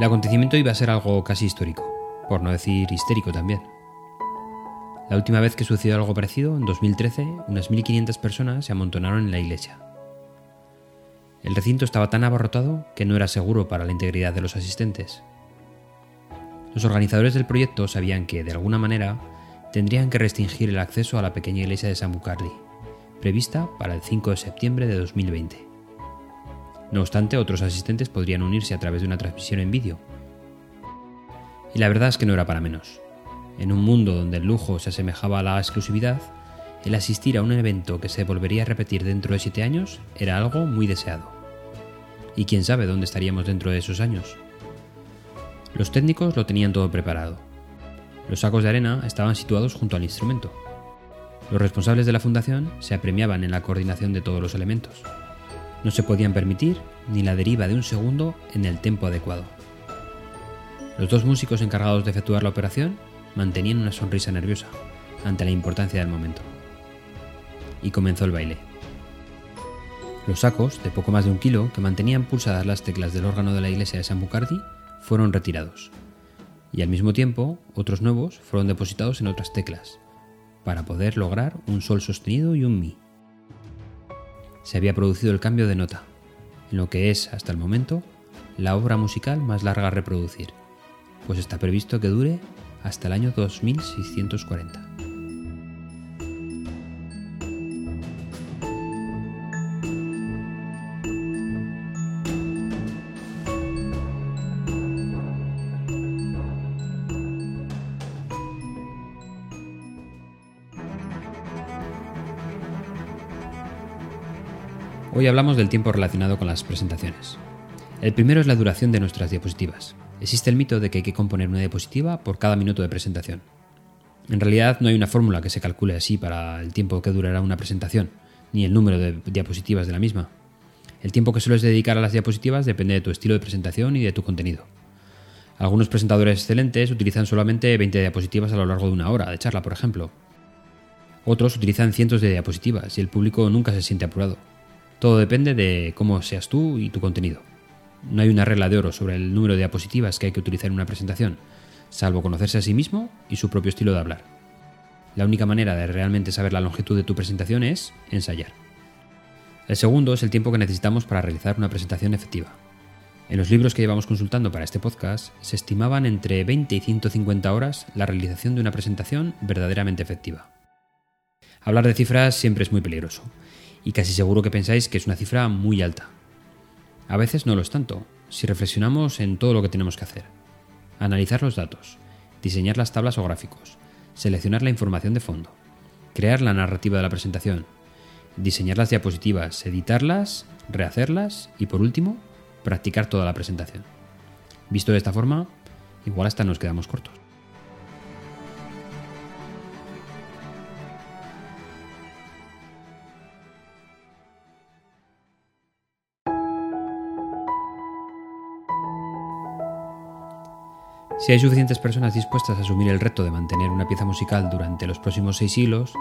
El acontecimiento iba a ser algo casi histórico, por no decir histérico también. La última vez que sucedió algo parecido, en 2013, unas 1.500 personas se amontonaron en la iglesia. El recinto estaba tan abarrotado que no era seguro para la integridad de los asistentes. Los organizadores del proyecto sabían que, de alguna manera, tendrían que restringir el acceso a la pequeña iglesia de San Bucardi, prevista para el 5 de septiembre de 2020. No obstante, otros asistentes podrían unirse a través de una transmisión en vídeo. Y la verdad es que no era para menos. En un mundo donde el lujo se asemejaba a la exclusividad, el asistir a un evento que se volvería a repetir dentro de siete años era algo muy deseado. Y quién sabe dónde estaríamos dentro de esos años. Los técnicos lo tenían todo preparado. Los sacos de arena estaban situados junto al instrumento. Los responsables de la fundación se apremiaban en la coordinación de todos los elementos. No se podían permitir ni la deriva de un segundo en el tempo adecuado. Los dos músicos encargados de efectuar la operación mantenían una sonrisa nerviosa ante la importancia del momento. Y comenzó el baile. Los sacos, de poco más de un kilo, que mantenían pulsadas las teclas del órgano de la iglesia de San Bucardi, fueron retirados. Y al mismo tiempo, otros nuevos fueron depositados en otras teclas, para poder lograr un sol sostenido y un mi. Se había producido el cambio de nota, en lo que es, hasta el momento, la obra musical más larga a reproducir, pues está previsto que dure hasta el año 2640. Hoy hablamos del tiempo relacionado con las presentaciones. El primero es la duración de nuestras diapositivas. Existe el mito de que hay que componer una diapositiva por cada minuto de presentación. En realidad no hay una fórmula que se calcule así para el tiempo que durará una presentación, ni el número de diapositivas de la misma. El tiempo que sueles dedicar a las diapositivas depende de tu estilo de presentación y de tu contenido. Algunos presentadores excelentes utilizan solamente 20 diapositivas a lo largo de una hora de charla, por ejemplo. Otros utilizan cientos de diapositivas y el público nunca se siente apurado. Todo depende de cómo seas tú y tu contenido. No hay una regla de oro sobre el número de diapositivas que hay que utilizar en una presentación, salvo conocerse a sí mismo y su propio estilo de hablar. La única manera de realmente saber la longitud de tu presentación es ensayar. El segundo es el tiempo que necesitamos para realizar una presentación efectiva. En los libros que llevamos consultando para este podcast se estimaban entre 20 y 150 horas la realización de una presentación verdaderamente efectiva. Hablar de cifras siempre es muy peligroso, y casi seguro que pensáis que es una cifra muy alta. A veces no lo es tanto, si reflexionamos en todo lo que tenemos que hacer. Analizar los datos, diseñar las tablas o gráficos, seleccionar la información de fondo, crear la narrativa de la presentación, diseñar las diapositivas, editarlas, rehacerlas y por último, practicar toda la presentación. Visto de esta forma, igual hasta nos quedamos cortos. Si hay suficientes personas dispuestas a asumir el reto de mantener una pieza musical durante los próximos seis siglos,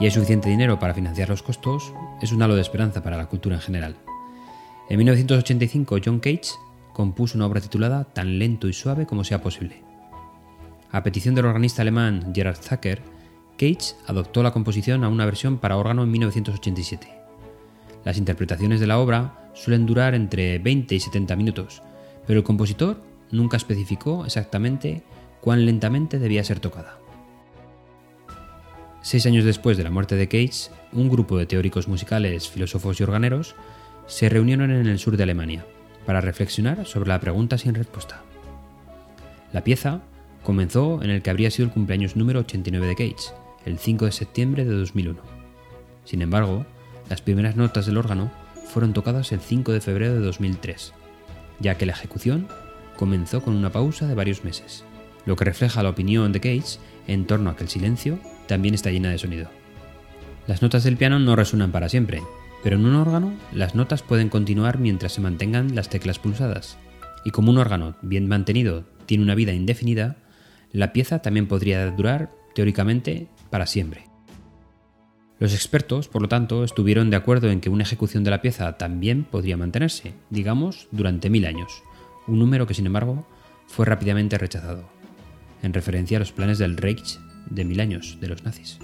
y hay suficiente dinero para financiar los costos, es un halo de esperanza para la cultura en general. En 1985, John Cage compuso una obra titulada Tan lento y suave como sea posible. A petición del organista alemán Gerhard Zucker, Cage adoptó la composición a una versión para órgano en 1987. Las interpretaciones de la obra suelen durar entre 20 y 70 minutos, pero el compositor nunca especificó exactamente cuán lentamente debía ser tocada. Seis años después de la muerte de Cage, un grupo de teóricos musicales, filósofos y organeros se reunieron en el sur de Alemania para reflexionar sobre la pregunta sin respuesta. La pieza comenzó en el que habría sido el cumpleaños número 89 de Cage, el 5 de septiembre de 2001. Sin embargo, las primeras notas del órgano fueron tocadas el 5 de febrero de 2003, ya que la ejecución comenzó con una pausa de varios meses, lo que refleja la opinión de Cage en torno a que el silencio también está llena de sonido. Las notas del piano no resuenan para siempre, pero en un órgano las notas pueden continuar mientras se mantengan las teclas pulsadas. Y como un órgano bien mantenido tiene una vida indefinida, la pieza también podría durar, teóricamente, para siempre. Los expertos, por lo tanto, estuvieron de acuerdo en que una ejecución de la pieza también podría mantenerse, digamos, durante mil años, un número que sin embargo fue rápidamente rechazado, en referencia a los planes del Reich de mil años de los nazis.